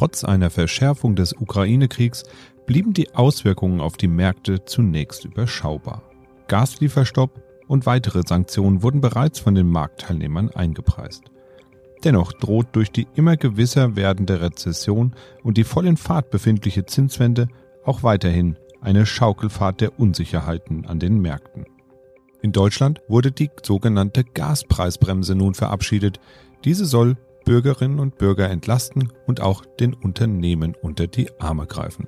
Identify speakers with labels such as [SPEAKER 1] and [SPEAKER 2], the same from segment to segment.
[SPEAKER 1] Trotz einer Verschärfung des Ukraine-Kriegs blieben die Auswirkungen auf die Märkte zunächst überschaubar. Gaslieferstopp und weitere Sanktionen wurden bereits von den Marktteilnehmern eingepreist. Dennoch droht durch die immer gewisser werdende Rezession und die voll in Fahrt befindliche Zinswende auch weiterhin eine Schaukelfahrt der Unsicherheiten an den Märkten. In Deutschland wurde die sogenannte Gaspreisbremse nun verabschiedet. Diese soll Bürgerinnen und Bürger entlasten und auch den Unternehmen unter die Arme greifen.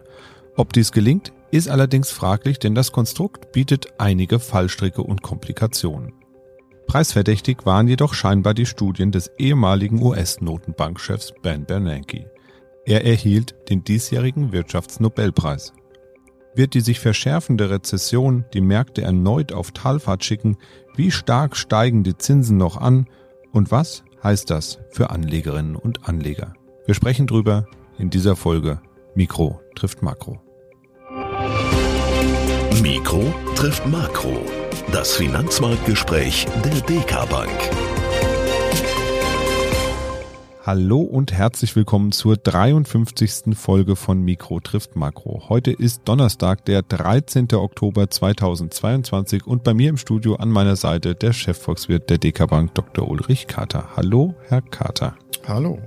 [SPEAKER 1] Ob dies gelingt, ist allerdings fraglich, denn das Konstrukt bietet einige Fallstricke und Komplikationen. Preisverdächtig waren jedoch scheinbar die Studien des ehemaligen US-Notenbankchefs Ben Bernanke. Er erhielt den diesjährigen Wirtschaftsnobelpreis. Wird die sich verschärfende Rezession die Märkte erneut auf Talfahrt schicken? Wie stark steigen die Zinsen noch an? Und was heißt das für Anlegerinnen und Anleger? Wir sprechen drüber in dieser Folge Mikro trifft Makro.
[SPEAKER 2] Mikro trifft Makro. Das Finanzmarktgespräch der DK Bank.
[SPEAKER 1] Hallo und herzlich willkommen zur 53. Folge von Mikro trifft Makro. Heute ist Donnerstag, der 13. Oktober 2022 und bei mir im Studio an meiner Seite der Chefvolkswirt der DK Bank, Dr. Ulrich Kater. Hallo, Herr Kater.
[SPEAKER 3] Hallo.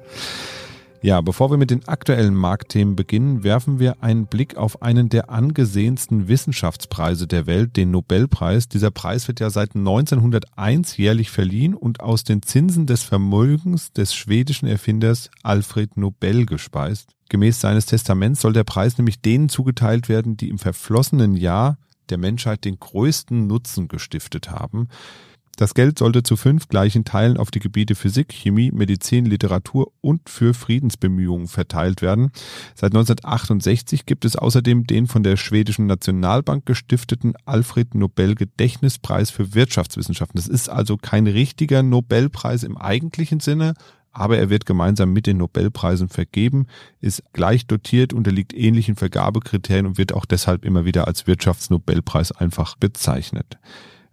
[SPEAKER 1] Ja, bevor wir mit den aktuellen Marktthemen beginnen, werfen wir einen Blick auf einen der angesehensten Wissenschaftspreise der Welt, den Nobelpreis. Dieser Preis wird ja seit 1901 jährlich verliehen und aus den Zinsen des Vermögens des schwedischen Erfinders Alfred Nobel gespeist. Gemäß seines Testaments soll der Preis nämlich denen zugeteilt werden, die im verflossenen Jahr der Menschheit den größten Nutzen gestiftet haben. Das Geld sollte zu fünf gleichen Teilen auf die Gebiete Physik, Chemie, Medizin, Literatur und für Friedensbemühungen verteilt werden. Seit 1968 gibt es außerdem den von der schwedischen Nationalbank gestifteten Alfred Nobel Gedächtnispreis für Wirtschaftswissenschaften. Das ist also kein richtiger Nobelpreis im eigentlichen Sinne, aber er wird gemeinsam mit den Nobelpreisen vergeben, ist gleich dotiert, unterliegt ähnlichen Vergabekriterien und wird auch deshalb immer wieder als Wirtschaftsnobelpreis einfach bezeichnet.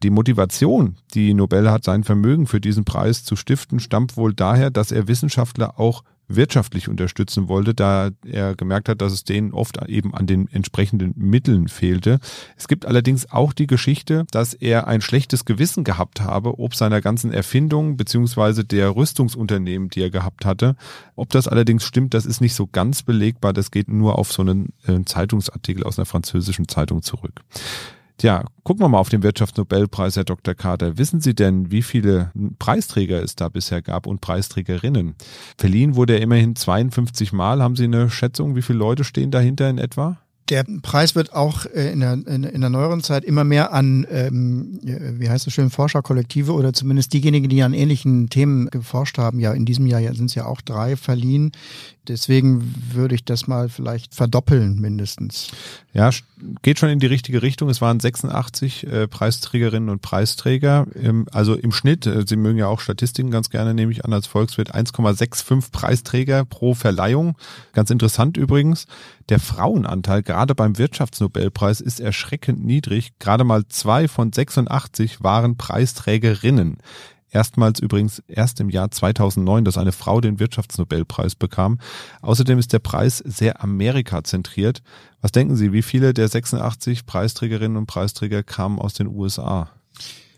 [SPEAKER 1] Die Motivation, die Nobel hat, sein Vermögen für diesen Preis zu stiften, stammt wohl daher, dass er Wissenschaftler auch wirtschaftlich unterstützen wollte, da er gemerkt hat, dass es denen oft eben an den entsprechenden Mitteln fehlte. Es gibt allerdings auch die Geschichte, dass er ein schlechtes Gewissen gehabt habe, ob seiner ganzen Erfindungen beziehungsweise der Rüstungsunternehmen, die er gehabt hatte. Ob das allerdings stimmt, das ist nicht so ganz belegbar. Das geht nur auf so einen äh, Zeitungsartikel aus einer französischen Zeitung zurück. Tja, gucken wir mal auf den Wirtschaftsnobelpreis, Herr Dr. Carter. Wissen Sie denn, wie viele Preisträger es da bisher gab und Preisträgerinnen? Verliehen wurde er immerhin 52 Mal. Haben Sie eine Schätzung, wie viele Leute stehen dahinter in etwa?
[SPEAKER 3] Der Preis wird auch äh, in der, in der neueren Zeit immer mehr an, ähm, wie heißt es schön, Forscherkollektive oder zumindest diejenigen, die an ähnlichen Themen geforscht haben. Ja, in diesem Jahr sind es ja auch drei verliehen. Deswegen würde ich das mal vielleicht verdoppeln mindestens.
[SPEAKER 1] Ja, geht schon in die richtige Richtung. Es waren 86 äh, Preisträgerinnen und Preisträger. Ähm, also im Schnitt, äh, Sie mögen ja auch Statistiken ganz gerne, nehme ich an, als Volkswirt 1,65 Preisträger pro Verleihung. Ganz interessant übrigens. Der Frauenanteil gerade beim Wirtschaftsnobelpreis ist erschreckend niedrig. Gerade mal zwei von 86 waren Preisträgerinnen. Erstmals übrigens erst im Jahr 2009, dass eine Frau den Wirtschaftsnobelpreis bekam. Außerdem ist der Preis sehr Amerika zentriert. Was denken Sie, wie viele der 86 Preisträgerinnen und Preisträger kamen aus den USA?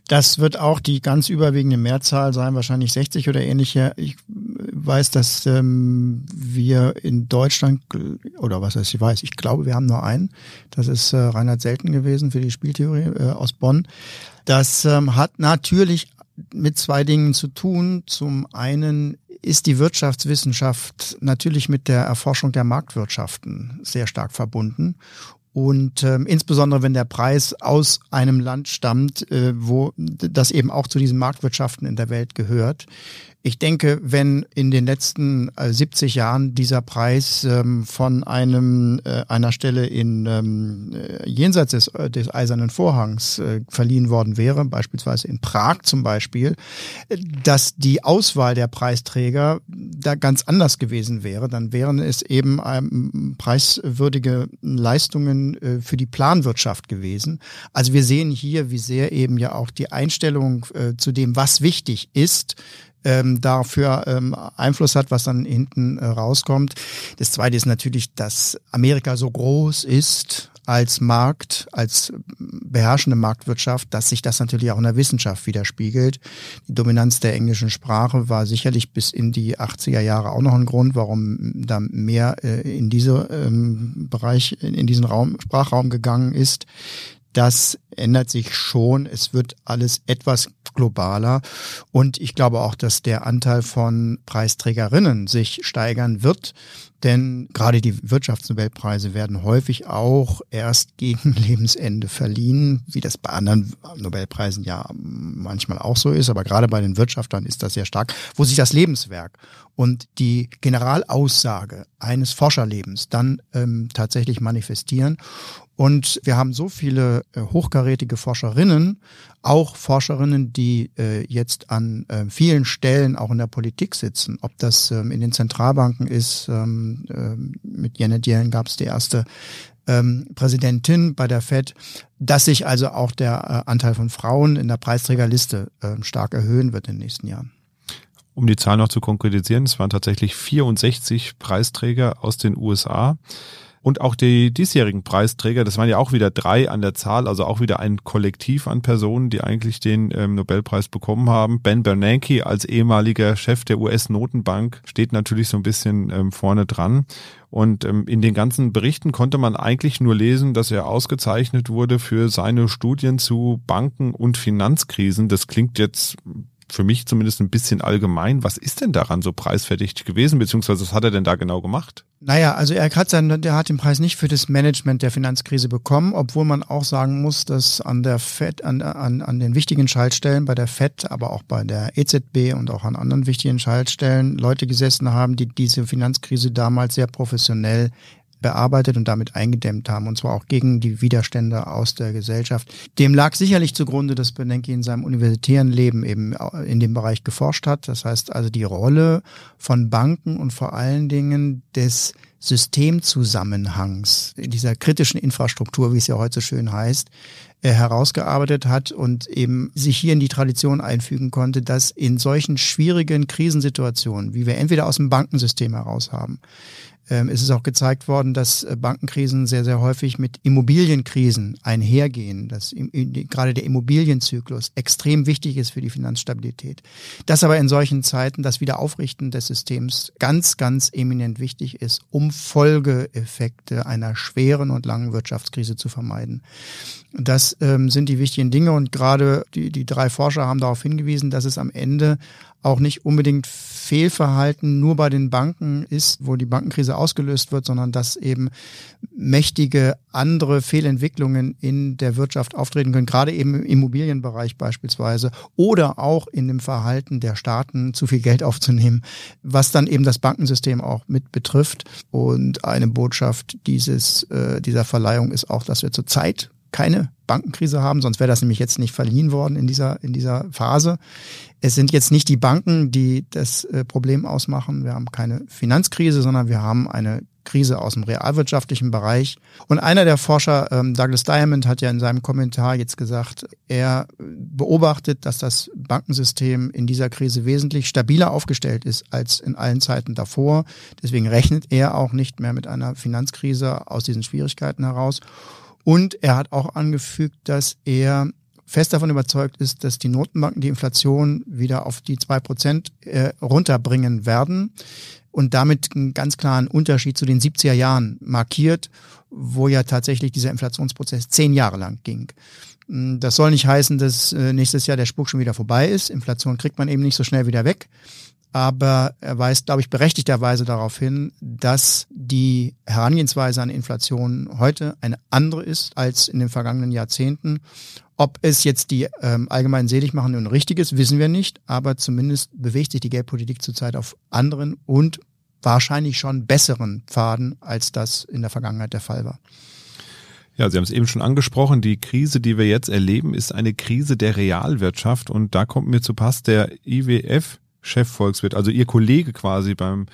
[SPEAKER 3] Das wird auch die ganz überwiegende Mehrzahl sein, wahrscheinlich 60 oder ähnliche. Ich weiß, dass ähm, wir in Deutschland, oder was heißt ich weiß, ich glaube, wir haben nur einen. Das ist äh, Reinhard Selten gewesen für die Spieltheorie äh, aus Bonn. Das ähm, hat natürlich mit zwei Dingen zu tun. Zum einen ist die Wirtschaftswissenschaft natürlich mit der Erforschung der Marktwirtschaften sehr stark verbunden. Und ähm, insbesondere wenn der Preis aus einem Land stammt, äh, wo das eben auch zu diesen Marktwirtschaften in der Welt gehört, ich denke, wenn in den letzten 70 äh, Jahren dieser Preis ähm, von einem äh, einer Stelle in ähm, äh, jenseits des, des eisernen Vorhangs verliehen worden wäre, beispielsweise in Prag zum Beispiel, dass die Auswahl der Preisträger da ganz anders gewesen wäre, dann wären es eben ähm, preiswürdige Leistungen für die Planwirtschaft gewesen. Also wir sehen hier, wie sehr eben ja auch die Einstellung zu dem, was wichtig ist, ähm, dafür ähm, Einfluss hat, was dann hinten äh, rauskommt. Das Zweite ist natürlich, dass Amerika so groß ist als Markt, als beherrschende Marktwirtschaft, dass sich das natürlich auch in der Wissenschaft widerspiegelt. Die Dominanz der englischen Sprache war sicherlich bis in die 80er Jahre auch noch ein Grund, warum da mehr äh, in diese ähm, Bereich, in diesen Raum, Sprachraum gegangen ist. Das ändert sich schon. Es wird alles etwas globaler. Und ich glaube auch, dass der Anteil von Preisträgerinnen sich steigern wird. Denn gerade die Wirtschaftsnobelpreise werden häufig auch erst gegen Lebensende verliehen, wie das bei anderen Nobelpreisen ja manchmal auch so ist. Aber gerade bei den Wirtschaftern ist das sehr stark, wo sich das Lebenswerk und die Generalaussage eines Forscherlebens dann ähm, tatsächlich manifestieren. Und wir haben so viele äh, hochkarätige Forscherinnen, auch Forscherinnen, die äh, jetzt an äh, vielen Stellen auch in der Politik sitzen. Ob das ähm, in den Zentralbanken ist, ähm, äh, mit Janet Yellen gab es die erste ähm, Präsidentin bei der Fed, dass sich also auch der äh, Anteil von Frauen in der Preisträgerliste äh, stark erhöhen wird in den nächsten Jahren.
[SPEAKER 1] Um die Zahl noch zu konkretisieren, es waren tatsächlich 64 Preisträger aus den USA. Und auch die diesjährigen Preisträger, das waren ja auch wieder drei an der Zahl, also auch wieder ein Kollektiv an Personen, die eigentlich den ähm, Nobelpreis bekommen haben. Ben Bernanke als ehemaliger Chef der US-Notenbank steht natürlich so ein bisschen ähm, vorne dran. Und ähm, in den ganzen Berichten konnte man eigentlich nur lesen, dass er ausgezeichnet wurde für seine Studien zu Banken und Finanzkrisen. Das klingt jetzt für mich zumindest ein bisschen allgemein. Was ist denn daran so preisverdächtig gewesen, beziehungsweise was hat er denn da genau gemacht?
[SPEAKER 3] Naja, also er hat seinen, der hat den Preis nicht für das Management der Finanzkrise bekommen, obwohl man auch sagen muss, dass an der FED, an, an, an den wichtigen Schaltstellen bei der FED, aber auch bei der EZB und auch an anderen wichtigen Schaltstellen Leute gesessen haben, die diese Finanzkrise damals sehr professionell bearbeitet und damit eingedämmt haben, und zwar auch gegen die Widerstände aus der Gesellschaft. Dem lag sicherlich zugrunde, dass Benenke in seinem universitären Leben eben in dem Bereich geforscht hat. Das heißt also die Rolle von Banken und vor allen Dingen des Systemzusammenhangs, in dieser kritischen Infrastruktur, wie es ja heute schön heißt, äh, herausgearbeitet hat und eben sich hier in die Tradition einfügen konnte, dass in solchen schwierigen Krisensituationen, wie wir entweder aus dem Bankensystem heraus haben, ähm, es ist auch gezeigt worden, dass äh, Bankenkrisen sehr, sehr häufig mit Immobilienkrisen einhergehen, dass gerade der Immobilienzyklus extrem wichtig ist für die Finanzstabilität. Dass aber in solchen Zeiten das Wiederaufrichten des Systems ganz, ganz eminent wichtig ist, um Folgeeffekte einer schweren und langen Wirtschaftskrise zu vermeiden. Das ähm, sind die wichtigen Dinge und gerade die, die drei Forscher haben darauf hingewiesen, dass es am Ende auch nicht unbedingt Fehlverhalten nur bei den Banken ist, wo die Bankenkrise ausgelöst wird, sondern dass eben mächtige andere Fehlentwicklungen in der Wirtschaft auftreten können, gerade eben im Immobilienbereich beispielsweise oder auch in dem Verhalten der Staaten, zu viel Geld aufzunehmen, was dann eben das Bankensystem auch mit betrifft. Und eine Botschaft dieses, äh, dieser Verleihung ist auch, dass wir zurzeit keine Bankenkrise haben, sonst wäre das nämlich jetzt nicht verliehen worden in dieser, in dieser Phase. Es sind jetzt nicht die Banken, die das äh, Problem ausmachen. Wir haben keine Finanzkrise, sondern wir haben eine Krise aus dem realwirtschaftlichen Bereich. Und einer der Forscher, ähm, Douglas Diamond, hat ja in seinem Kommentar jetzt gesagt, er beobachtet, dass das Bankensystem in dieser Krise wesentlich stabiler aufgestellt ist als in allen Zeiten davor. Deswegen rechnet er auch nicht mehr mit einer Finanzkrise aus diesen Schwierigkeiten heraus. Und er hat auch angefügt, dass er fest davon überzeugt ist, dass die Notenbanken die Inflation wieder auf die zwei Prozent äh, runterbringen werden und damit einen ganz klaren Unterschied zu den 70er Jahren markiert, wo ja tatsächlich dieser Inflationsprozess zehn Jahre lang ging. Das soll nicht heißen, dass äh, nächstes Jahr der Spuk schon wieder vorbei ist. Inflation kriegt man eben nicht so schnell wieder weg aber er weist, glaube ich, berechtigterweise darauf hin, dass die Herangehensweise an Inflation heute eine andere ist als in den vergangenen Jahrzehnten. Ob es jetzt die ähm, allgemein selig machen und richtig ist, wissen wir nicht, aber zumindest bewegt sich die Geldpolitik zurzeit auf anderen und wahrscheinlich schon besseren Pfaden, als das in der Vergangenheit der Fall war.
[SPEAKER 1] Ja, Sie haben es eben schon angesprochen. Die Krise, die wir jetzt erleben, ist eine Krise der Realwirtschaft. Und da kommt mir zu Pass der IWF Chefvolkswirt, also Ihr Kollege quasi beim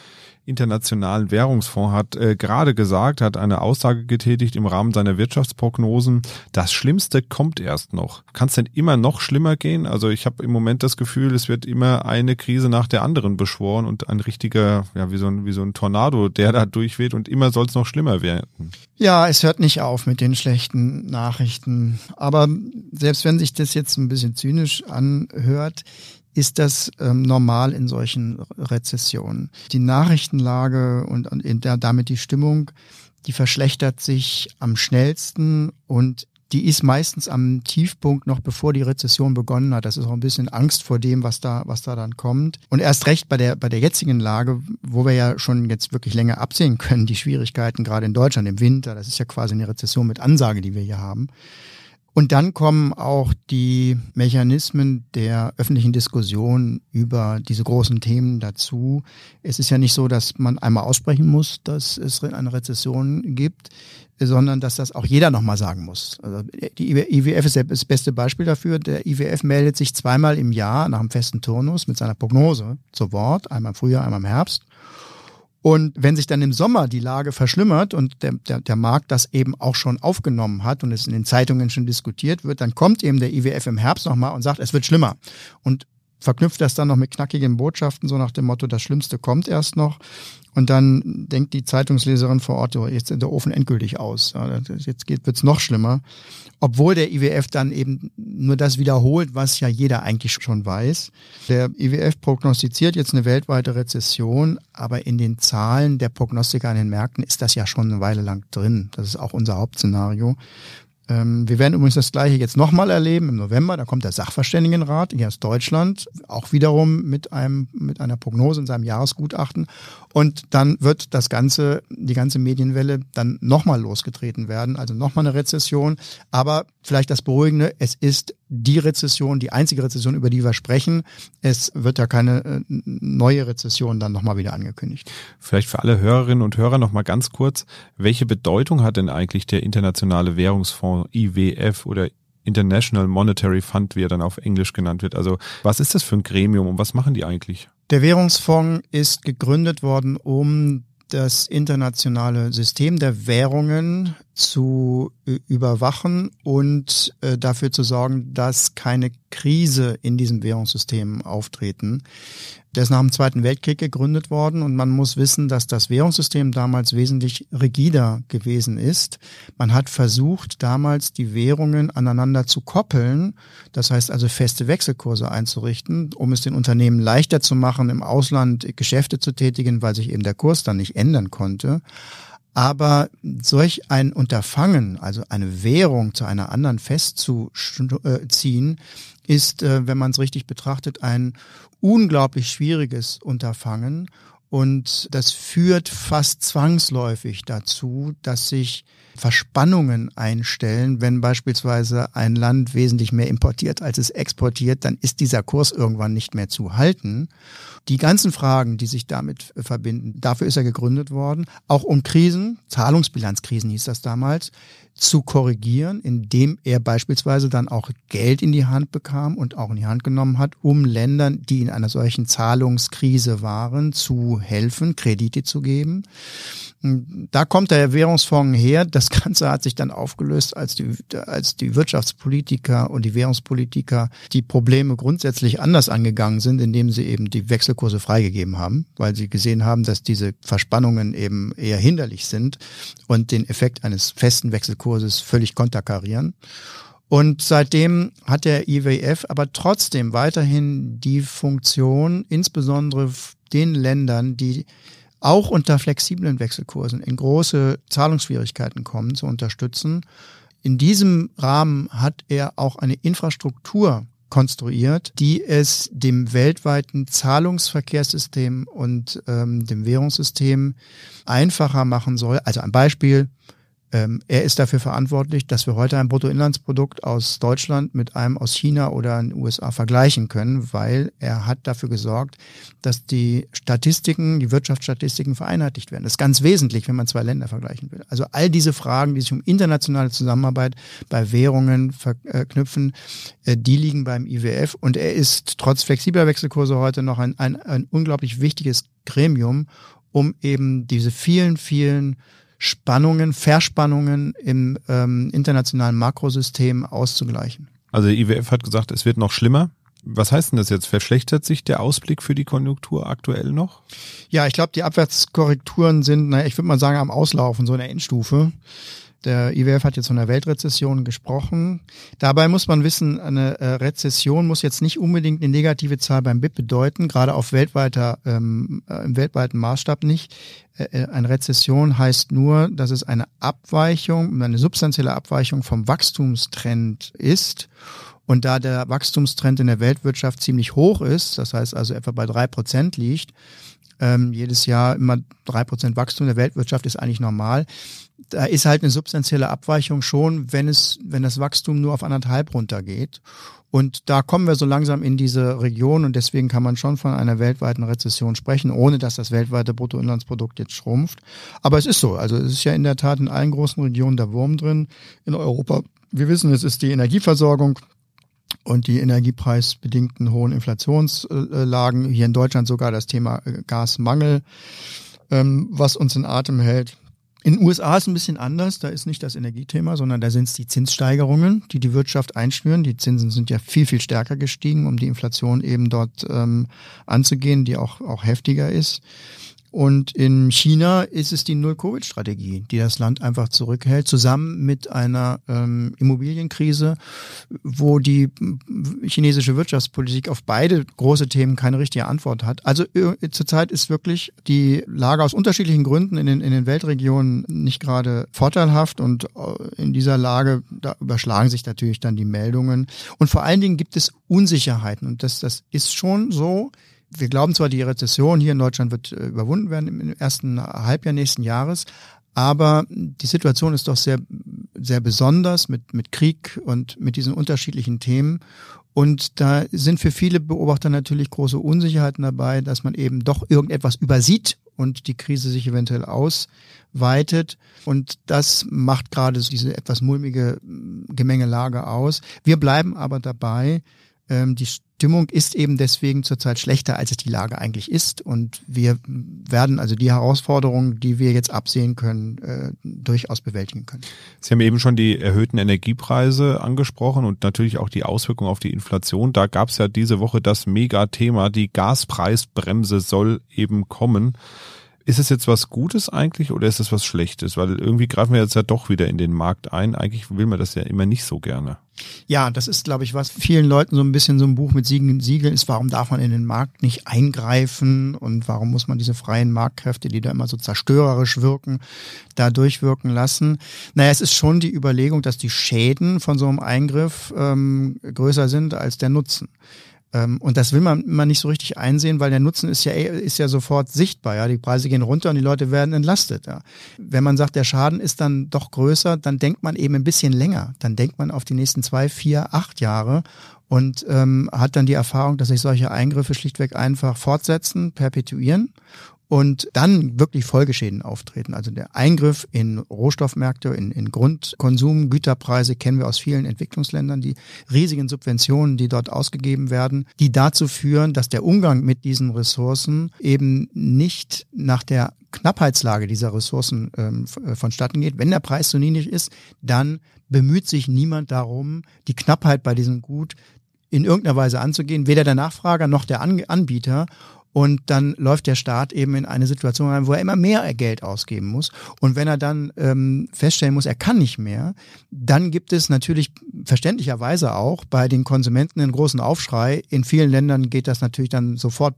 [SPEAKER 1] Internationalen Währungsfonds hat äh, gerade gesagt, hat eine Aussage getätigt im Rahmen seiner Wirtschaftsprognosen, das Schlimmste kommt erst noch. Kann es denn immer noch schlimmer gehen? Also ich habe im Moment das Gefühl, es wird immer eine Krise nach der anderen beschworen und ein richtiger, ja, wie so ein, wie so ein Tornado, der da durchweht und immer soll es noch schlimmer werden.
[SPEAKER 3] Ja, es hört nicht auf mit den schlechten Nachrichten. Aber selbst wenn sich das jetzt ein bisschen zynisch anhört, ist das ähm, normal in solchen Rezessionen. Die Nachrichtenlage und, und der, damit die Stimmung, die verschlechtert sich am schnellsten und die ist meistens am Tiefpunkt noch bevor die Rezession begonnen hat. Das ist auch ein bisschen Angst vor dem, was da, was da dann kommt. Und erst recht bei der, bei der jetzigen Lage, wo wir ja schon jetzt wirklich länger absehen können, die Schwierigkeiten gerade in Deutschland im Winter, das ist ja quasi eine Rezession mit Ansage, die wir hier haben. Und dann kommen auch die Mechanismen der öffentlichen Diskussion über diese großen Themen dazu. Es ist ja nicht so, dass man einmal aussprechen muss, dass es eine Rezession gibt, sondern dass das auch jeder nochmal sagen muss. Also die IWF ist das beste Beispiel dafür. Der IWF meldet sich zweimal im Jahr nach einem festen Turnus mit seiner Prognose zu Wort, einmal im Frühjahr, einmal im Herbst. Und wenn sich dann im Sommer die Lage verschlimmert und der, der, der Markt das eben auch schon aufgenommen hat und es in den Zeitungen schon diskutiert wird, dann kommt eben der IWF im Herbst nochmal und sagt, es wird schlimmer. Und verknüpft das dann noch mit knackigen Botschaften, so nach dem Motto, das Schlimmste kommt erst noch. Und dann denkt die Zeitungsleserin vor Ort, jetzt ist der Ofen endgültig aus. Jetzt wird es noch schlimmer. Obwohl der IWF dann eben nur das wiederholt, was ja jeder eigentlich schon weiß. Der IWF prognostiziert jetzt eine weltweite Rezession, aber in den Zahlen der Prognostiker an den Märkten ist das ja schon eine Weile lang drin. Das ist auch unser Hauptszenario. Ähm, wir werden übrigens das Gleiche jetzt nochmal erleben im November. Da kommt der Sachverständigenrat hier aus Deutschland, auch wiederum mit einem, mit einer Prognose in seinem Jahresgutachten. Und dann wird das ganze, die ganze Medienwelle dann nochmal losgetreten werden. Also nochmal eine Rezession. Aber vielleicht das Beruhigende, es ist die Rezession, die einzige Rezession, über die wir sprechen. Es wird ja keine äh, neue Rezession dann nochmal wieder angekündigt.
[SPEAKER 1] Vielleicht für alle Hörerinnen und Hörer nochmal ganz kurz, welche Bedeutung hat denn eigentlich der Internationale Währungsfonds IWF oder International Monetary Fund, wie er dann auf Englisch genannt wird. Also was ist das für ein Gremium und was machen die eigentlich?
[SPEAKER 3] Der Währungsfonds ist gegründet worden, um das internationale System der Währungen zu überwachen und äh, dafür zu sorgen, dass keine Krise in diesem Währungssystem auftreten. Der ist nach dem Zweiten Weltkrieg gegründet worden und man muss wissen, dass das Währungssystem damals wesentlich rigider gewesen ist. Man hat versucht, damals die Währungen aneinander zu koppeln, das heißt also feste Wechselkurse einzurichten, um es den Unternehmen leichter zu machen, im Ausland Geschäfte zu tätigen, weil sich eben der Kurs dann nicht ändern konnte. Aber solch ein Unterfangen, also eine Währung zu einer anderen festzuziehen, ist, äh, wenn man es richtig betrachtet, ein unglaublich schwieriges Unterfangen. Und das führt fast zwangsläufig dazu, dass sich Verspannungen einstellen. Wenn beispielsweise ein Land wesentlich mehr importiert, als es exportiert, dann ist dieser Kurs irgendwann nicht mehr zu halten. Die ganzen Fragen, die sich damit verbinden, dafür ist er gegründet worden, auch um Krisen, Zahlungsbilanzkrisen hieß das damals, zu korrigieren, indem er beispielsweise dann auch Geld in die Hand bekam und auch in die Hand genommen hat, um Ländern, die in einer solchen Zahlungskrise waren, zu helfen, Kredite zu geben. Da kommt der Währungsfonds her. Das Ganze hat sich dann aufgelöst, als die, als die Wirtschaftspolitiker und die Währungspolitiker die Probleme grundsätzlich anders angegangen sind, indem sie eben die Wechselkurse freigegeben haben, weil sie gesehen haben, dass diese Verspannungen eben eher hinderlich sind und den Effekt eines festen Wechselkurses völlig konterkarieren. Und seitdem hat der IWF aber trotzdem weiterhin die Funktion, insbesondere den Ländern, die auch unter flexiblen Wechselkursen in große Zahlungsschwierigkeiten kommen, zu unterstützen. In diesem Rahmen hat er auch eine Infrastruktur konstruiert, die es dem weltweiten Zahlungsverkehrssystem und ähm, dem Währungssystem einfacher machen soll. Also ein Beispiel, Ähm, er ist dafür verantwortlich, dass wir heute ein Bruttoinlandsprodukt aus Deutschland mit einem aus China oder den USA vergleichen können, weil er hat dafür gesorgt, dass die Statistiken, die Wirtschaftsstatistiken vereinheitlicht werden. Das ist ganz wesentlich, wenn man zwei Länder vergleichen will. Also all diese Fragen, die sich um internationale Zusammenarbeit bei Währungen verknüpfen, äh, die liegen beim IWF und er ist trotz flexibler Wechselkurse heute noch ein, ein, ein unglaublich wichtiges Gremium, um eben diese vielen, vielen Spannungen, Verspannungen im ähm, internationalen Makrosystem auszugleichen.
[SPEAKER 1] Also der IWF hat gesagt, es wird noch schlimmer. Was heißt denn das jetzt? Verschlechtert sich der Ausblick für die Konjunktur aktuell noch?
[SPEAKER 3] Ja, ich glaube, die Abwärtskorrekturen sind, naja, ich würde mal sagen, am Auslaufen, so in der Endstufe. Der IWF hat jetzt von einer Weltrezession gesprochen. Dabei muss man wissen, eine äh, Rezession muss jetzt nicht unbedingt eine negative Zahl beim BIP bedeuten, gerade auf weltweiter, ähm, äh, im weltweiten Maßstab nicht. Äh, eine Rezession heißt nur, dass es eine Abweichung, eine substanzielle Abweichung vom Wachstumstrend ist. Und da der Wachstumstrend in der Weltwirtschaft ziemlich hoch ist, das heißt also etwa bei drei Prozent liegt, ähm, jedes Jahr immer drei Prozent Wachstum der Weltwirtschaft ist eigentlich normal, da ist halt eine substanzielle Abweichung schon, wenn es, wenn das Wachstum nur auf anderthalb runtergeht. Und da kommen wir so langsam in diese Region und deswegen kann man schon von einer weltweiten Rezession sprechen, ohne dass das weltweite Bruttoinlandsprodukt jetzt schrumpft. Aber es ist so. Also es ist ja in der Tat in allen großen Regionen der Wurm drin. In Europa, wir wissen, es ist die Energieversorgung und die energiepreisbedingten hohen Inflationslagen. Hier in Deutschland sogar das Thema Gasmangel, ähm, was uns in Atem hält. In den USA ist es ein bisschen anders. Da ist nicht das Energiethema, sondern da sind es die Zinssteigerungen, die die Wirtschaft einschnüren. Die Zinsen sind ja viel, viel stärker gestiegen, um die Inflation eben dort ähm, anzugehen, die auch, auch heftiger ist. Und in China ist es die Null-Covid-Strategie, die das Land einfach zurückhält, zusammen mit einer ähm, Immobilienkrise, wo die chinesische Wirtschaftspolitik auf beide große Themen keine richtige Antwort hat. Also äh, zurzeit ist wirklich die Lage aus unterschiedlichen Gründen in den, in den Weltregionen nicht gerade vorteilhaft und äh, in dieser Lage, da überschlagen sich natürlich dann die Meldungen. Und vor allen Dingen gibt es Unsicherheiten und das, das ist schon so, wir glauben zwar, die Rezession hier in Deutschland wird äh, überwunden werden im ersten Halbjahr nächsten Jahres, aber die Situation ist doch sehr, sehr besonders mit, mit Krieg und mit diesen unterschiedlichen Themen. Und da sind für viele Beobachter natürlich große Unsicherheiten dabei, dass man eben doch irgendetwas übersieht und die Krise sich eventuell ausweitet. Und das macht gerade diese etwas mulmige Gemengelage aus. Wir bleiben aber dabei, ähm, die Stimmung ist eben deswegen zurzeit schlechter, als es die Lage eigentlich ist. Und wir werden also die Herausforderungen, die wir jetzt absehen können, äh, durchaus bewältigen können.
[SPEAKER 1] Sie haben eben schon die erhöhten Energiepreise angesprochen und natürlich auch die Auswirkungen auf die Inflation. Da gab es ja diese Woche das Megathema, die Gaspreisbremse soll eben kommen. Ist es jetzt was Gutes eigentlich oder ist es was Schlechtes? Weil irgendwie greifen wir jetzt ja doch wieder in den Markt ein. Eigentlich will man das ja immer nicht so gerne.
[SPEAKER 3] Ja, das ist, glaube ich, was vielen Leuten so ein bisschen so ein Buch mit Siegeln ist. Warum darf man in den Markt nicht eingreifen und warum muss man diese freien Marktkräfte, die da immer so zerstörerisch wirken, da durchwirken lassen? Naja, es ist schon die Überlegung, dass die Schäden von so einem Eingriff ähm, größer sind als der Nutzen. Ähm, und das will man immer nicht so richtig einsehen, weil der Nutzen ist ja, ist ja sofort sichtbar. Ja? Die Preise gehen runter und die Leute werden entlastet. Ja? Wenn man sagt, der Schaden ist dann doch größer, dann denkt man eben ein bisschen länger. Dann denkt man auf die nächsten zwei, vier, acht Jahre und ähm, hat dann die Erfahrung, dass sich solche Eingriffe schlichtweg einfach fortsetzen, perpetuieren und dann wirklich Folgeschäden auftreten. Also der Eingriff in Rohstoffmärkte, in, in Grundkonsum, Güterpreise kennen wir aus vielen Entwicklungsländern, die riesigen Subventionen, die dort ausgegeben werden, die dazu führen, dass der Umgang mit diesen Ressourcen eben nicht nach der Knappheitslage dieser Ressourcen ähm, äh, vonstatten geht. Wenn der Preis so niedrig ist, dann bemüht sich niemand darum, die Knappheit bei diesem Gut in irgendeiner Weise anzugehen, weder der Nachfrager noch der Anbieter. Und dann läuft der Staat eben in eine Situation rein, wo er immer mehr Geld ausgeben muss. Und wenn er dann ähm, feststellen muss, er kann nicht mehr, dann gibt es natürlich verständlicherweise auch bei den Konsumenten einen großen Aufschrei. In vielen Ländern geht das natürlich dann sofort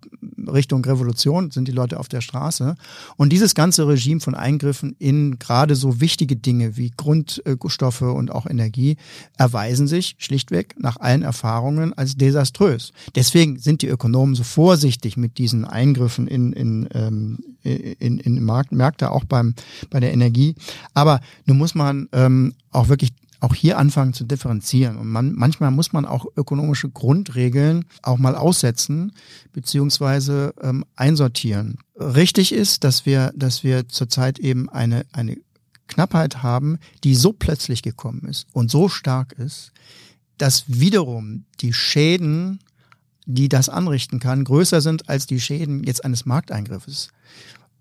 [SPEAKER 3] Richtung Revolution, sind die Leute auf der Straße. Und dieses ganze Regime von Eingriffen in gerade so wichtige Dinge wie Grundstoffe und auch Energie erweisen sich schlichtweg nach allen Erfahrungen als desaströs. Deswegen sind die Ökonomen so vorsichtig mit diesen Eingriffen in, in, ähm, in, in Markt, Märkte, auch beim, bei der Energie. Aber nun muss man ähm, auch wirklich auch hier anfangen zu differenzieren. Und man, manchmal muss man auch ökonomische Grundregeln auch mal aussetzen beziehungsweise ähm, einsortieren. Richtig ist, dass wir, dass wir zurzeit eben eine, eine Knappheit haben, die so plötzlich gekommen ist und so stark ist, dass wiederum die Schäden, die das anrichten kann, größer sind als die Schäden jetzt eines Markteingriffes.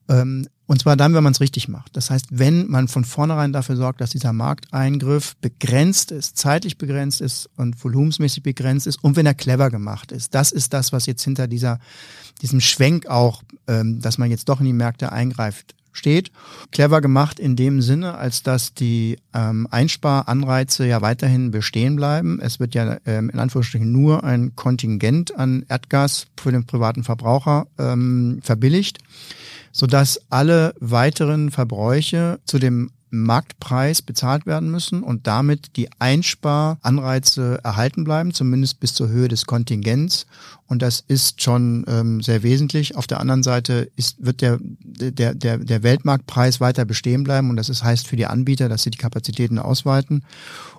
[SPEAKER 3] Ähm, und zwar dann, wenn man es richtig macht. Das heißt, wenn man von vornherein dafür sorgt, dass dieser Markteingriff begrenzt ist, zeitlich begrenzt ist und volumensmäßig begrenzt ist und wenn er clever gemacht ist. Das ist das, was jetzt hinter dieser, diesem Schwenk auch, ähm, dass man jetzt doch in die Märkte eingreift, steht. Clever gemacht in dem Sinne, als dass die ähm, Einsparanreize ja weiterhin bestehen bleiben. Es wird ja ähm, in Anführungsstrichen nur ein Kontingent an Erdgas für den privaten Verbraucher ähm, verbilligt sodass alle weiteren Verbräuche zu dem Marktpreis bezahlt werden müssen und damit die Einsparanreize erhalten bleiben, zumindest bis zur Höhe des Kontingents. Und das ist schon ähm, sehr wesentlich. Auf der anderen Seite ist, wird der, der, der, der Weltmarktpreis weiter bestehen bleiben und das ist, heißt für die Anbieter, dass sie die Kapazitäten ausweiten.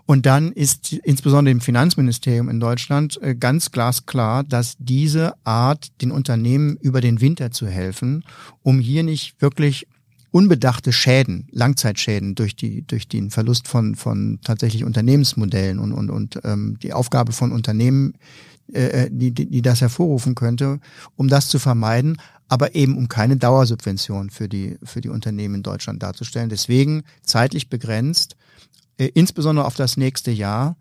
[SPEAKER 3] Und dann ist insbesondere im Finanzministerium in Deutschland äh, ganz glasklar, dass diese Art, den Unternehmen über den Winter zu helfen, um hier nicht wirklich unbedachte Schäden, Langzeitschäden durch die durch den Verlust von von tatsächlich Unternehmensmodellen und und und ähm, die Aufgabe von Unternehmen, äh, äh, die, die die das hervorrufen könnte, um das zu vermeiden, aber eben um keine Dauersubvention für die für die Unternehmen in Deutschland darzustellen. Deswegen zeitlich begrenzt, äh, insbesondere auf das nächste Jahr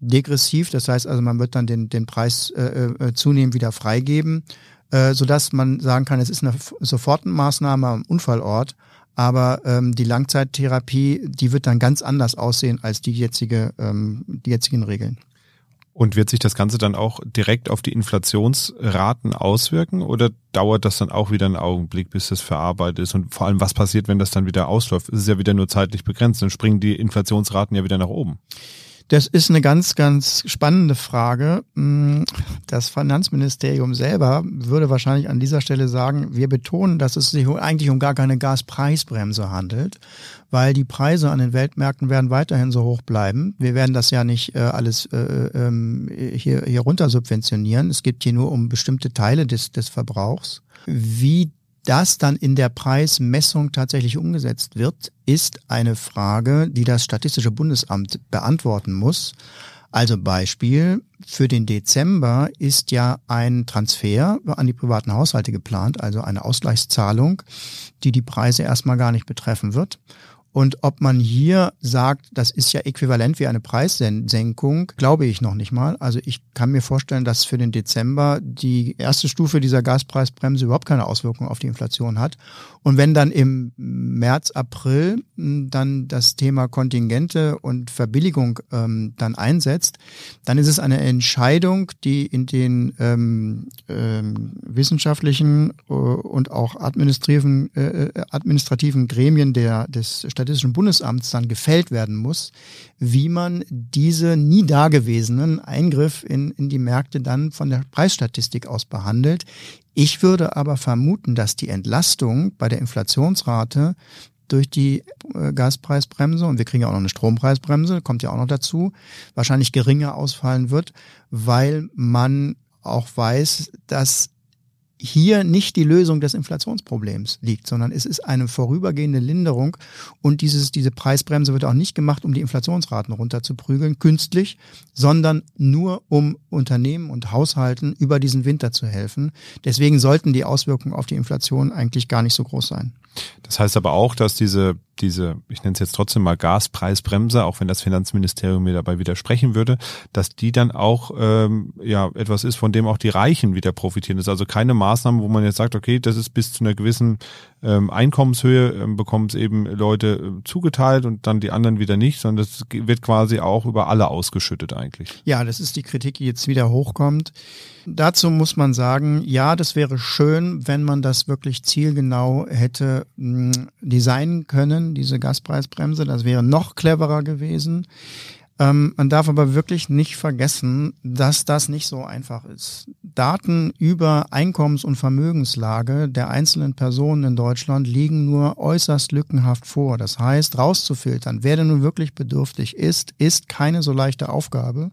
[SPEAKER 3] degressiv, das heißt also, man wird dann den, den Preis äh, äh, zunehmend wieder freigeben, äh, sodass man sagen kann, es ist eine Sofortmaßnahme am Unfallort, aber ähm, die Langzeittherapie, die wird dann ganz anders aussehen als die jetzige, ähm, die jetzigen Regeln.
[SPEAKER 1] Und wird sich das Ganze dann auch direkt auf die Inflationsraten auswirken oder dauert das dann auch wieder einen Augenblick, bis das verarbeitet ist? Und vor allem, was passiert, wenn das dann wieder ausläuft? Es ist ja wieder nur zeitlich begrenzt, dann springen die Inflationsraten ja wieder nach oben.
[SPEAKER 3] Das ist eine ganz, ganz spannende Frage. Mm, das Finanzministerium selber würde wahrscheinlich an dieser Stelle sagen, wir betonen, dass es sich eigentlich um gar keine Gaspreisbremse handelt, weil die Preise an den Weltmärkten werden weiterhin so hoch bleiben. Wir werden das ja nicht äh, alles äh, äh, hier, hier runter subventionieren. Es geht hier nur um bestimmte Teile des, des Verbrauchs. Wie das dann in der Preismessung tatsächlich umgesetzt wird, ist eine Frage, die das Statistische Bundesamt beantworten muss. Also Beispiel, für den Dezember ist ja ein Transfer an die privaten Haushalte geplant, also eine Ausgleichszahlung, die die Preise erstmal gar nicht betreffen wird. Und ob man hier sagt, das ist ja äquivalent wie eine Preissenkung, glaube ich noch nicht mal. Also ich kann mir vorstellen, dass für den Dezember die erste Stufe dieser Gaspreisbremse überhaupt keine Auswirkung auf die Inflation hat. Und wenn dann im März, April hm, dann das Thema Kontingente und Verbilligung ähm, dann einsetzt, dann ist es eine Entscheidung, die in den ähm, ähm, wissenschaftlichen äh, und auch administrativen, äh, äh administrativen Gremien der, des Statistischen Bundesamts dann gefällt werden muss, wie man diese nie dagewesenen Eingriff in, in die Märkte dann von der Preisstatistik aus behandelt. Ich würde aber vermuten, dass die Entlastung bei der Inflationsrate durch die äh, Gaspreisbremse und wir kriegen ja auch noch eine Strompreisbremse, kommt ja auch noch dazu, wahrscheinlich geringer ausfallen wird, weil man auch weiß, dass hier nicht die Lösung des Inflationsproblems liegt, sondern es ist eine vorübergehende Linderung und dieses, diese Preisbremse wird auch nicht gemacht, um die Inflationsraten runterzuprügeln, künstlich, sondern nur um Unternehmen und Haushalten über diesen Winter zu helfen. Deswegen sollten die Auswirkungen auf die Inflation eigentlich gar nicht so groß sein.
[SPEAKER 1] Das heißt aber auch, dass diese, diese, ich nenne es jetzt trotzdem mal Gaspreisbremse, auch wenn das Finanzministerium mir dabei widersprechen würde, dass die dann auch ähm, ja etwas ist, von dem auch die Reichen wieder profitieren. Das ist also keine Maßnahme, wo man jetzt sagt, okay, das ist bis zu einer gewissen ähm, Einkommenshöhe, ähm, bekommen es eben Leute äh, zugeteilt und dann die anderen wieder nicht, sondern das wird quasi auch über alle ausgeschüttet eigentlich.
[SPEAKER 3] Ja, das ist die Kritik, die jetzt wieder hochkommt. Dazu muss man sagen, ja, das wäre schön, wenn man das wirklich zielgenau hätte mh, hm, designen können, diese Gaspreisbremse. Das wäre noch cleverer gewesen. Ähm, man darf aber wirklich nicht vergessen, dass das nicht so einfach ist. Daten über Einkommens- und Vermögenslage der einzelnen Personen in Deutschland liegen nur äußerst lückenhaft vor. Das heißt, rauszufiltern, wer denn nun wirklich bedürftig ist, ist keine so leichte Aufgabe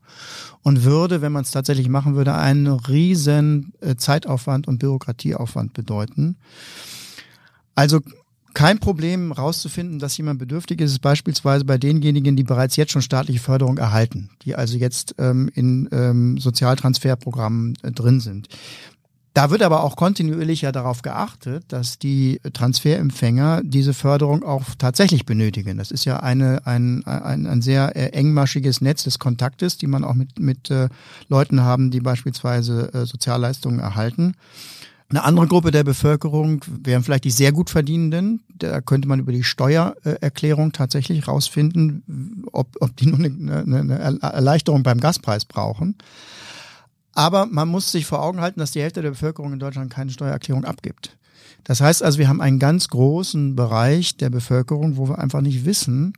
[SPEAKER 3] und würde, wenn man es tatsächlich machen würde, einen riesen äh, Zeitaufwand und Bürokratieaufwand bedeuten. Also kein Problem rauszufinden, dass jemand bedürftig ist, ist beispielsweise bei denjenigen, die bereits jetzt schon staatliche Förderung erhalten, die also jetzt ähm, in ähm, Sozialtransferprogrammen äh, drin sind. Da wird aber auch kontinuierlich ja darauf geachtet, dass die Transferempfänger diese Förderung auch tatsächlich benötigen. Das ist ja eine, ein, ein, ein sehr äh, engmaschiges Netz des Kontaktes, die man auch mit, mit äh, Leuten haben, die beispielsweise äh, Sozialleistungen erhalten. Eine andere Gruppe der Bevölkerung wären vielleicht die sehr gut verdienenden. Da könnte man über die Steuererklärung tatsächlich rausfinden, ob, ob die nur eine, eine Erleichterung beim Gaspreis brauchen. Aber man muss sich vor Augen halten, dass die Hälfte der Bevölkerung in Deutschland keine Steuererklärung abgibt. Das heißt also, wir haben einen ganz großen Bereich der Bevölkerung, wo wir einfach nicht wissen,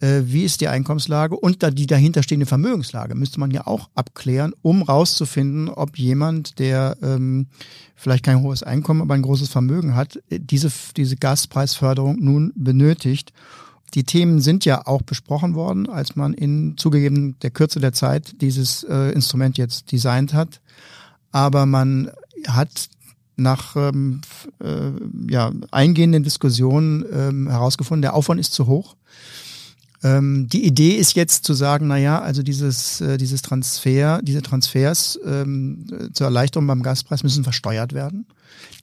[SPEAKER 3] äh, wie ist die Einkommenslage und da die dahinterstehende Vermögenslage müsste man ja auch abklären, um rauszufinden, ob jemand, der ähm, vielleicht kein hohes Einkommen, aber ein großes Vermögen hat, äh, diese, diese Gaspreisförderung nun benötigt. Die Themen sind ja auch besprochen worden, als man in zugegeben der Kürze der Zeit dieses äh, Instrument jetzt designt hat. Aber man hat nach ähm, äh, ja, eingehenden Diskussionen ähm, herausgefunden, der Aufwand ist zu hoch. Ähm, die Idee ist jetzt zu sagen, na ja, also dieses, äh, dieses Transfer, diese Transfers ähm, zur Erleichterung beim Gaspreis müssen versteuert werden.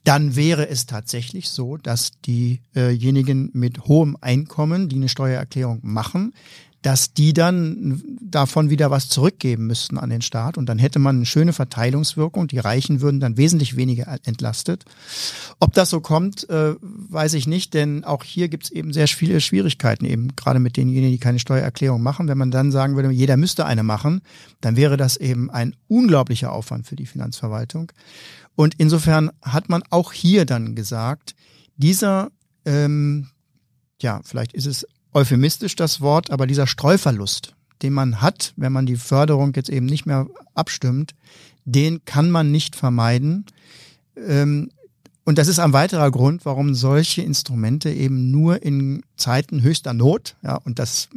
[SPEAKER 3] Dann wäre es tatsächlich so, dass diejenigen mit hohem Einkommen, die eine Steuererklärung machen, dass die dann davon wieder was zurückgeben müssten an den Staat und dann hätte man eine schöne Verteilungswirkung. Die Reichen würden dann wesentlich weniger entlastet. Ob das so kommt, äh, weiß ich nicht, denn auch hier gibt es eben sehr viele Schwierigkeiten, eben gerade mit denjenigen, die keine Steuererklärung machen. Wenn man dann sagen würde, jeder müsste eine machen, dann wäre das eben ein unglaublicher Aufwand für die Finanzverwaltung. Und insofern hat man auch hier dann gesagt, dieser ähm, ja, vielleicht ist es euphemistisch das Wort, aber dieser Streuverlust, den man hat, wenn man die Förderung jetzt eben nicht mehr abstimmt, den kann man nicht vermeiden. Ähm, und das ist ein weiterer Grund, warum solche Instrumente eben nur in Zeiten höchster Not, ja, und das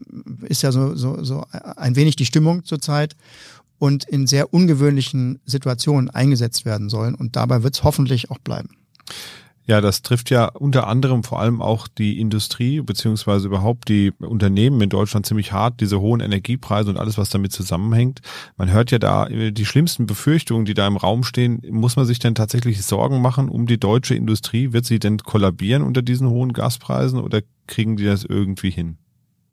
[SPEAKER 3] ist ja so, so, so ein wenig die Stimmung zurzeit, und in sehr ungewöhnlichen Situationen eingesetzt werden sollen. Und dabei wird es hoffentlich auch bleiben.
[SPEAKER 1] Ja, das trifft ja unter anderem vor allem auch die Industrie beziehungsweise überhaupt die Unternehmen in Deutschland ziemlich hart, diese hohen Energiepreise und alles, was damit zusammenhängt. Man hört ja da äh, die schlimmsten Befürchtungen, die da im Raum stehen. Muss man sich denn tatsächlich Sorgen machen um die deutsche Industrie? Wird sie denn kollabieren unter diesen hohen Gaspreisen oder kriegen die das irgendwie hin?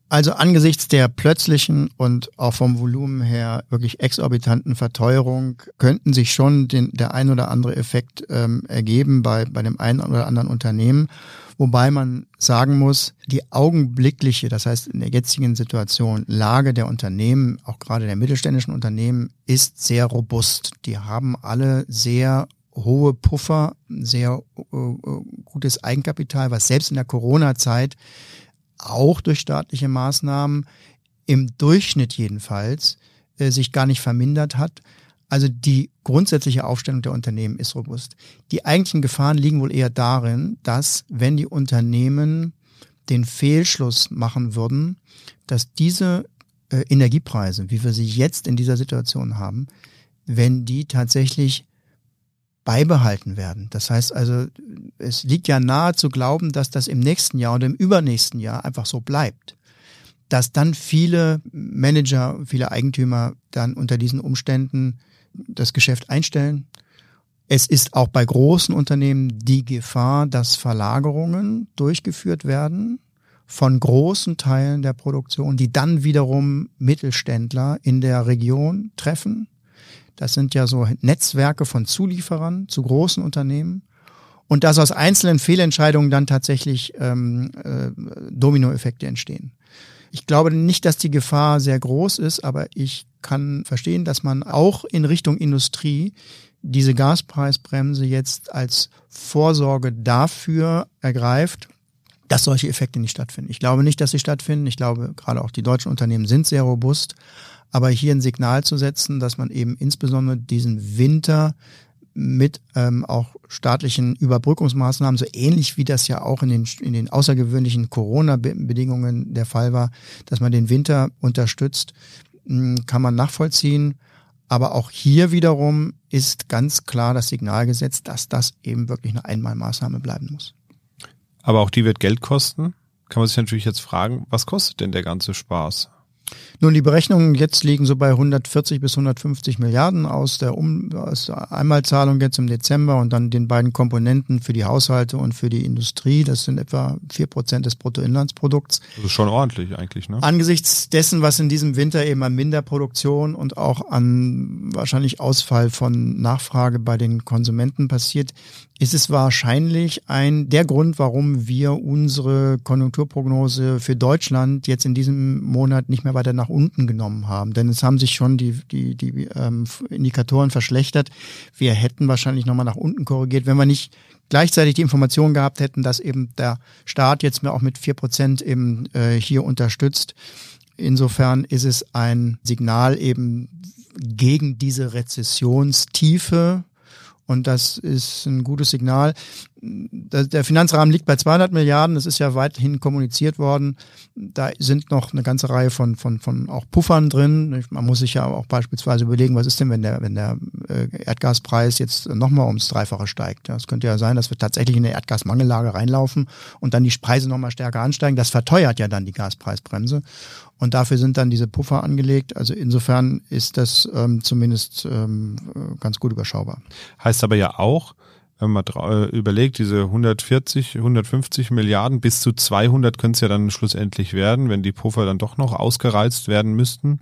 [SPEAKER 3] Also angesichts der plötzlichen und auch vom Volumen her wirklich exorbitanten Verteuerung könnten sich schon den, der ein oder andere Effekt ähm, ergeben bei, bei dem einen oder anderen Unternehmen. Wobei man sagen muss, die augenblickliche, das heißt in der jetzigen Situation, Lage der Unternehmen, auch gerade der mittelständischen Unternehmen, ist sehr robust. Die haben alle sehr hohe Puffer, sehr äh, gutes Eigenkapital, was selbst in der Corona-Zeit auch durch staatliche Maßnahmen im Durchschnitt jedenfalls äh, sich gar nicht vermindert hat. Also die grundsätzliche Aufstellung der Unternehmen ist robust. Die eigentlichen Gefahren liegen wohl eher darin, dass wenn die Unternehmen den Fehlschluss machen würden, dass diese äh, Energiepreise, wie wir sie jetzt in dieser Situation haben, wenn die tatsächlich beibehalten werden. Das heißt also, es liegt ja nahe zu glauben, dass das im nächsten Jahr oder im übernächsten Jahr einfach so bleibt. Dass dann viele Manager, viele Eigentümer dann unter diesen Umständen das Geschäft einstellen. Es ist auch bei großen Unternehmen die Gefahr, dass Verlagerungen durchgeführt werden von großen Teilen der Produktion, die dann wiederum Mittelständler in der Region treffen das sind ja so Netzwerke von Zulieferern zu großen Unternehmen. Und dass aus einzelnen Fehlentscheidungen dann tatsächlich ähm, äh, Dominoeffekte entstehen. Ich glaube nicht, dass die Gefahr sehr groß ist, aber ich kann verstehen, dass man auch in Richtung Industrie diese Gaspreisbremse jetzt als Vorsorge dafür ergreift, dass solche Effekte nicht stattfinden. Ich glaube nicht, dass sie stattfinden. Ich glaube, gerade auch die deutschen Unternehmen sind sehr robust. Aber hier ein Signal zu setzen, dass man eben insbesondere diesen Winter mit ähm, auch staatlichen Überbrückungsmaßnahmen, so ähnlich wie das ja auch in den, in den außergewöhnlichen Corona-Bedingungen der Fall war, dass man den Winter unterstützt, hm, kann man nachvollziehen. Aber auch hier wiederum ist ganz klar das Signal gesetzt, dass das eben wirklich eine Einmalmaßnahme bleiben muss.
[SPEAKER 1] Aber auch die wird Geld kosten. Kann man sich natürlich jetzt fragen, was kostet denn der ganze Spaß?
[SPEAKER 3] Nun, die Berechnungen jetzt liegen so bei 140 bis 150 Milliarden aus der, um aus der Einmalzahlung jetzt im Dezember und dann den beiden Komponenten für die Haushalte und für die Industrie. Das sind etwa vier Prozent des Bruttoinlandsprodukts.
[SPEAKER 1] Das ist schon ordentlich eigentlich, ne?
[SPEAKER 3] Angesichts dessen, was in diesem Winter eben an Minderproduktion und auch an wahrscheinlich Ausfall von Nachfrage bei den Konsumenten passiert, ist es wahrscheinlich ein der Grund, warum wir unsere Konjunkturprognose für Deutschland jetzt in diesem Monat nicht mehr weiter nach unten genommen haben. Denn es haben sich schon die, die, die ähm, Indikatoren verschlechtert. Wir hätten wahrscheinlich nochmal nach unten korrigiert, wenn wir nicht gleichzeitig die Information gehabt hätten, dass eben der Staat jetzt mehr auch mit vier Prozent eben äh, hier unterstützt. Insofern ist es ein Signal eben gegen diese Rezessionstiefe, und das ist ein gutes Signal. Der Finanzrahmen liegt bei 200 Milliarden. Das ist ja weithin kommuniziert worden. Da sind noch eine ganze Reihe von, von, von auch Puffern drin. Man muss sich ja auch beispielsweise überlegen, was ist denn, wenn der, wenn der äh, Erdgaspreis jetzt nochmal ums Dreifache steigt. Es könnte ja sein, dass wir tatsächlich in eine Erdgasmangellage reinlaufen und dann die Preise nochmal stärker ansteigen. Das verteuert ja dann die Gaspreisbremse. Und dafür sind dann diese Puffer angelegt. Also insofern ist das ähm, zumindest ähm, ganz gut überschaubar.
[SPEAKER 1] Heißt aber ja auch, wenn man äh, überlegt, diese 140, 150 Milliarden bis zu 200 können es ja dann schlussendlich werden, wenn die Puffer dann doch noch ausgereizt werden müssten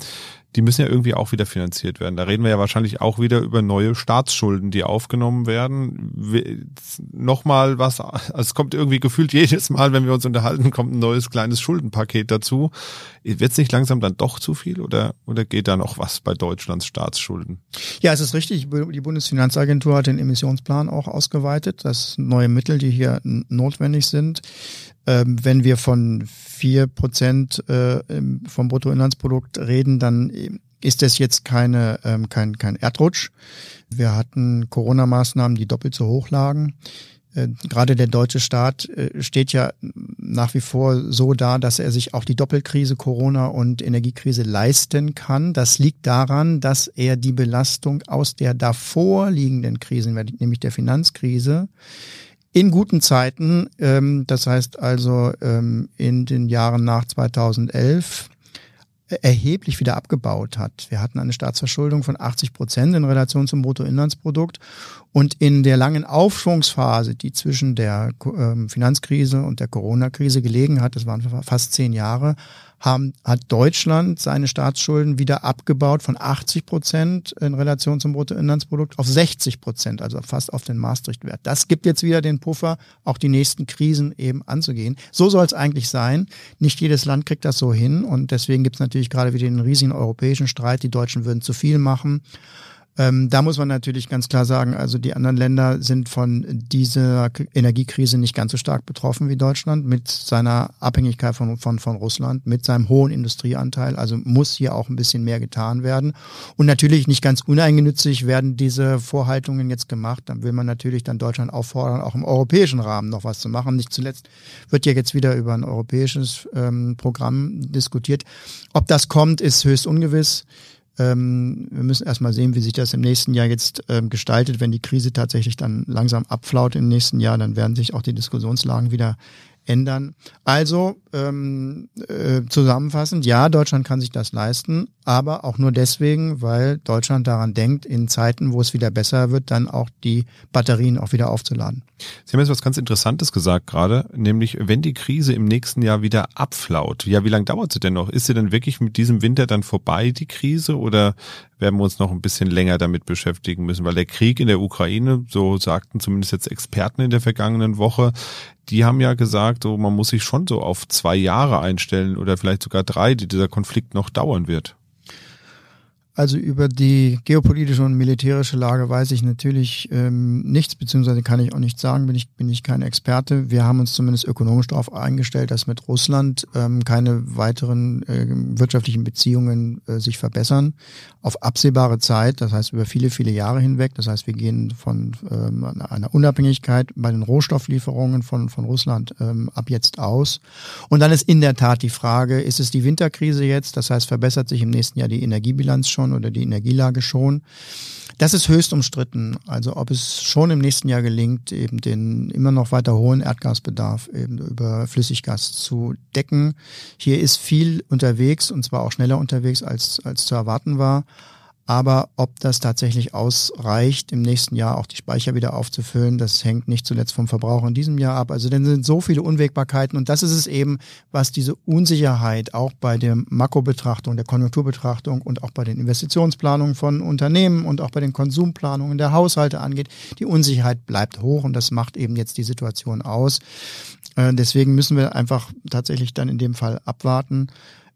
[SPEAKER 1] die müssen ja irgendwie auch wieder finanziert werden. Da reden wir ja wahrscheinlich auch wieder über neue Staatsschulden, die aufgenommen werden. Nochmal was, also es kommt irgendwie gefühlt jedes Mal, wenn wir uns unterhalten, kommt ein neues kleines Schuldenpaket dazu. Wird es nicht langsam dann doch zu viel oder, oder geht da noch was bei Deutschlands Staatsschulden?
[SPEAKER 3] Ja, es ist richtig. Die Bundesfinanzagentur hat den Emissionsplan auch ausgeweitet. Das neue Mittel, die hier notwendig sind. Ähm, wenn wir von vier Prozent äh, vom Bruttoinlandsprodukt reden, dann ist das jetzt keine, ähm, kein, kein Erdrutsch. Wir hatten Corona-Maßnahmen, die doppelt so hoch lagen. Äh, gerade der deutsche Staat äh, steht ja nach wie vor so da, dass er sich auch die Doppelkrise Corona und Energiekrise leisten kann. Das liegt daran, dass er die Belastung aus der davor liegenden Krise, nämlich der Finanzkrise, in guten Zeiten, ähm, das heißt also ähm, in den Jahren nach 2011, erheblich wieder abgebaut hat. Wir hatten eine Staatsverschuldung von 80 Prozent in Relation zum Bruttoinlandsprodukt und in der langen Aufschwungsphase, die zwischen der ähm, Finanzkrise und der Corona-Krise gelegen hat, das waren fast zehn Jahre, haben, hat Deutschland seine Staatsschulden wieder abgebaut von 80 Prozent in Relation zum Bruttoinlandsprodukt auf 60 Prozent, also fast auf den Maastricht-Wert. Das gibt jetzt wieder den Puffer, auch die nächsten Krisen eben anzugehen. So soll es eigentlich sein. Nicht jedes Land kriegt das so hin und deswegen gibt es natürlich gerade wieder den riesigen europäischen Streit. Die Deutschen würden zu viel machen. Ähm, da muss man natürlich ganz klar sagen, also die anderen Länder sind von dieser Energiekrise nicht ganz so stark betroffen wie Deutschland mit seiner Abhängigkeit von, von, von Russland, mit seinem hohen Industrieanteil. Also muss hier auch ein bisschen mehr getan werden. Und natürlich nicht ganz uneingenützig werden diese Vorhaltungen jetzt gemacht. Dann will man natürlich dann Deutschland auffordern, auch im europäischen Rahmen noch was zu machen. Nicht zuletzt wird ja jetzt wieder über ein europäisches ähm, Programm diskutiert. Ob das kommt, ist höchst ungewiss. Ähm, wir müssen erstmal sehen, wie sich das im nächsten Jahr jetzt ähm, gestaltet. Wenn die Krise tatsächlich dann langsam abflaut im nächsten Jahr, dann werden sich auch die Diskussionslagen wieder ändern. Also ähm, äh, zusammenfassend, ja, Deutschland kann sich das leisten, aber auch nur deswegen, weil Deutschland daran denkt, in Zeiten, wo es wieder besser wird, dann auch die Batterien auch wieder aufzuladen.
[SPEAKER 1] Sie haben jetzt was ganz Interessantes gesagt gerade, nämlich wenn die Krise im nächsten Jahr wieder abflaut, ja, wie lange dauert sie denn noch? Ist sie denn wirklich mit diesem Winter dann vorbei, die Krise, oder werden wir uns noch ein bisschen länger damit beschäftigen müssen? Weil der Krieg in der Ukraine, so sagten zumindest jetzt Experten in der vergangenen Woche, die haben ja gesagt, so, man muss sich schon so auf zwei Jahre einstellen oder vielleicht sogar drei, die dieser Konflikt noch dauern wird.
[SPEAKER 3] Also über die geopolitische und militärische Lage weiß ich natürlich ähm, nichts, beziehungsweise kann ich auch nicht sagen, bin ich, bin ich kein Experte. Wir haben uns zumindest ökonomisch darauf eingestellt, dass mit Russland ähm, keine weiteren äh, wirtschaftlichen Beziehungen äh, sich verbessern. Auf absehbare Zeit, das heißt über viele, viele Jahre hinweg. Das heißt, wir gehen von ähm, einer Unabhängigkeit bei den Rohstofflieferungen von, von Russland ähm, ab jetzt aus. Und dann ist in der Tat die Frage, ist es die Winterkrise jetzt? Das heißt, verbessert sich im nächsten Jahr die Energiebilanz schon? Schon oder die Energielage schon. Das ist höchst umstritten. Also ob es schon im nächsten Jahr gelingt, eben den immer noch weiter hohen Erdgasbedarf eben über Flüssiggas zu decken. Hier ist viel unterwegs und zwar auch schneller unterwegs als, als zu erwarten war. Aber ob das tatsächlich ausreicht, im nächsten Jahr auch die Speicher wieder aufzufüllen, das hängt nicht zuletzt vom Verbrauch in diesem Jahr ab. Also dann sind so viele Unwägbarkeiten und das ist es eben, was diese Unsicherheit auch bei der Makrobetrachtung, der Konjunkturbetrachtung und auch bei den Investitionsplanungen von Unternehmen und auch bei den Konsumplanungen der Haushalte angeht. Die Unsicherheit bleibt hoch und das macht eben jetzt die Situation aus. Äh, deswegen müssen wir einfach tatsächlich dann in dem Fall abwarten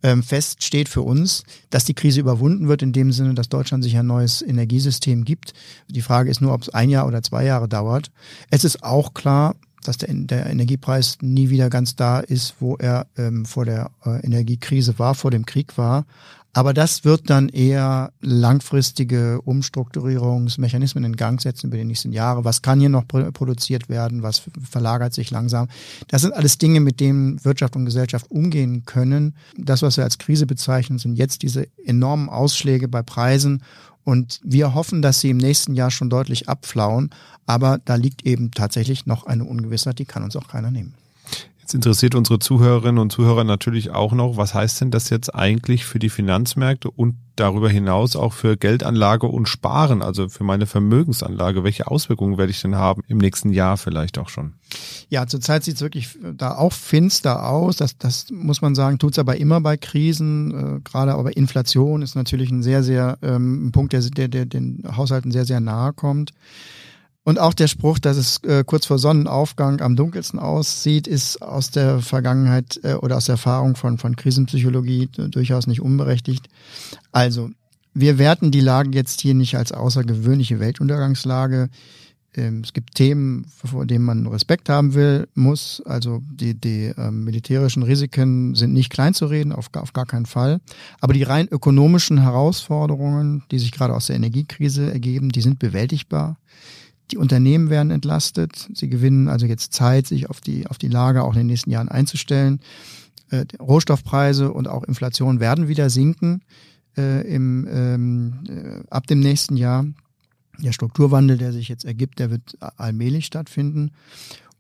[SPEAKER 3] ähm, fest steht für uns, dass die Krise überwunden wird, in dem Sinne, dass Deutschland sich ein neues Energiesystem gibt. Die Frage ist nur, ob es ein Jahr oder zwei Jahre dauert. Es ist auch klar, dass der, der Energiepreis nie wieder ganz da ist, wo er ähm, vor der äh, Energiekrise war, vor dem Krieg war. Aber das wird dann eher langfristige Umstrukturierungsmechanismen in Gang setzen über die nächsten Jahre. Was kann hier noch produziert werden? Was verlagert sich langsam? Das sind alles Dinge, mit denen Wirtschaft und Gesellschaft umgehen können. Das, was wir als Krise bezeichnen, sind jetzt diese enormen Ausschläge bei Preisen. Und wir hoffen, dass sie im nächsten Jahr schon deutlich abflauen. Aber da liegt eben tatsächlich noch eine Ungewissheit, die kann uns auch keiner nehmen.
[SPEAKER 1] Jetzt interessiert unsere Zuhörerinnen und Zuhörer natürlich auch noch, was heißt denn das jetzt eigentlich für die Finanzmärkte und darüber hinaus auch für Geldanlage und Sparen, also für meine Vermögensanlage? Welche Auswirkungen werde ich denn haben im nächsten Jahr vielleicht auch schon?
[SPEAKER 3] Ja, zurzeit sieht es wirklich da auch finster aus. Das, das muss man sagen, tut es aber immer bei Krisen. Äh, Gerade aber Inflation ist natürlich ein sehr, sehr ähm, ein Punkt, der, der, der den Haushalten sehr, sehr nahe kommt. Und auch der Spruch, dass es äh, kurz vor Sonnenaufgang am dunkelsten aussieht, ist aus der Vergangenheit äh, oder aus der Erfahrung von, von Krisenpsychologie durchaus nicht unberechtigt. Also, wir werten die Lage jetzt hier nicht als außergewöhnliche Weltuntergangslage. Ähm, es gibt Themen, vor denen man Respekt haben will, muss. Also die, die ähm, militärischen Risiken sind nicht klein zu reden, auf, auf gar keinen Fall. Aber die rein ökonomischen Herausforderungen, die sich gerade aus der Energiekrise ergeben, die sind bewältigbar. Die Unternehmen werden entlastet. Sie gewinnen also jetzt Zeit, sich auf die, auf die Lage auch in den nächsten Jahren einzustellen. Äh, Rohstoffpreise und auch Inflation werden wieder sinken äh, im, ähm, äh, ab dem nächsten Jahr. Der Strukturwandel, der sich jetzt ergibt, der wird allmählich stattfinden.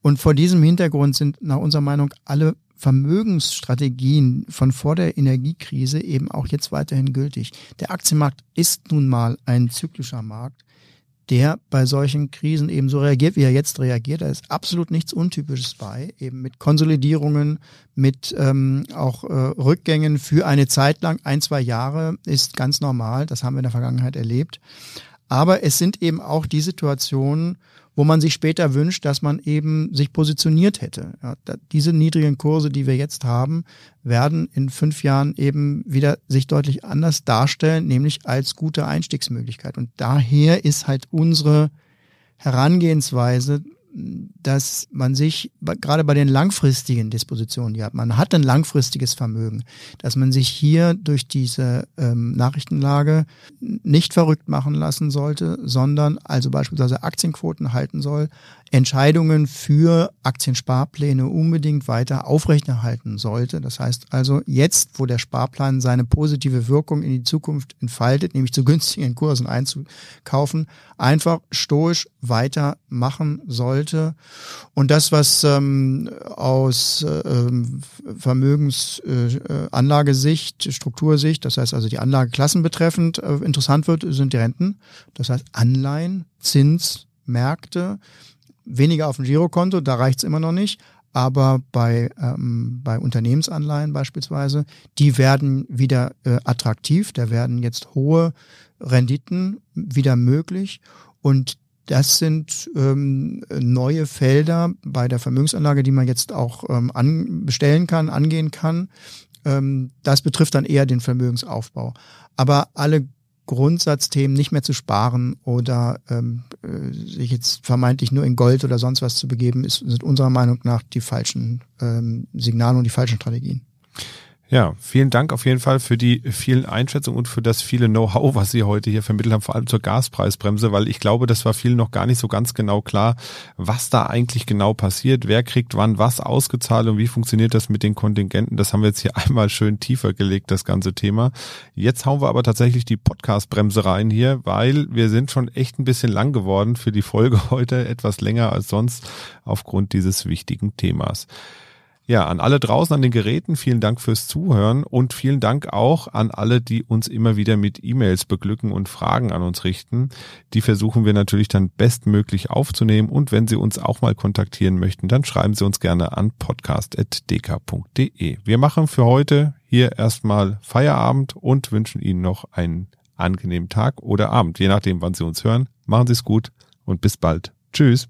[SPEAKER 3] Und vor diesem Hintergrund sind nach unserer Meinung alle Vermögensstrategien von vor der Energiekrise eben auch jetzt weiterhin gültig. Der Aktienmarkt ist nun mal ein zyklischer Markt der bei solchen Krisen eben so reagiert, wie er jetzt reagiert. Da ist absolut nichts Untypisches bei, eben mit Konsolidierungen, mit ähm, auch äh, Rückgängen für eine Zeit lang, ein, zwei Jahre, ist ganz normal. Das haben wir in der Vergangenheit erlebt. Aber es sind eben auch die Situationen, wo man sich später wünscht, dass man eben sich positioniert hätte. Ja, diese niedrigen Kurse, die wir jetzt haben, werden in fünf Jahren eben wieder sich deutlich anders darstellen, nämlich als gute Einstiegsmöglichkeit. Und daher ist halt unsere Herangehensweise dass man sich gerade bei den langfristigen Dispositionen, die hat, man hat ein langfristiges Vermögen, dass man sich hier durch diese ähm, Nachrichtenlage nicht verrückt machen lassen sollte, sondern also beispielsweise Aktienquoten halten soll, Entscheidungen für Aktiensparpläne unbedingt weiter aufrechterhalten sollte. Das heißt also jetzt, wo der Sparplan seine positive Wirkung in die Zukunft entfaltet, nämlich zu günstigen Kursen einzukaufen, einfach stoisch weitermachen sollte. Und das, was ähm, aus äh, Vermögensanlagesicht, äh, Struktursicht, das heißt also die Anlageklassen betreffend, äh, interessant wird, sind die Renten. Das heißt Anleihen, Zins, Märkte, weniger auf dem Girokonto, da reicht's immer noch nicht. Aber bei, ähm, bei Unternehmensanleihen beispielsweise, die werden wieder äh, attraktiv, da werden jetzt hohe Renditen wieder möglich. Und das sind ähm, neue Felder bei der Vermögensanlage, die man jetzt auch ähm, an, bestellen kann, angehen kann. Ähm, das betrifft dann eher den Vermögensaufbau. Aber alle Grundsatzthemen nicht mehr zu sparen oder ähm, äh, sich jetzt vermeintlich nur in Gold oder sonst was zu begeben, ist, sind unserer Meinung nach die falschen ähm, Signale und die falschen Strategien.
[SPEAKER 1] Ja, vielen Dank auf jeden Fall für die vielen Einschätzungen und für das viele Know-how, was Sie heute hier vermittelt haben, vor allem zur Gaspreisbremse, weil ich glaube, das war vielen noch gar nicht so ganz genau klar, was da eigentlich genau passiert, wer kriegt wann was ausgezahlt und wie funktioniert das mit den Kontingenten. Das haben wir jetzt hier einmal schön tiefer gelegt, das ganze Thema. Jetzt hauen wir aber tatsächlich die Podcast-Bremse rein hier, weil wir sind schon echt ein bisschen lang geworden für die Folge heute, etwas länger als sonst aufgrund dieses wichtigen Themas. Ja, an alle draußen an den Geräten, vielen Dank fürs Zuhören und vielen Dank auch an alle, die uns immer wieder mit E-Mails beglücken und Fragen an uns richten. Die versuchen wir natürlich dann bestmöglich aufzunehmen und wenn Sie uns auch mal kontaktieren möchten, dann schreiben Sie uns gerne an podcast.dk.de. Wir machen für heute hier erstmal Feierabend und wünschen Ihnen noch einen angenehmen Tag oder Abend, je nachdem, wann Sie uns hören. Machen Sie es gut und bis bald. Tschüss.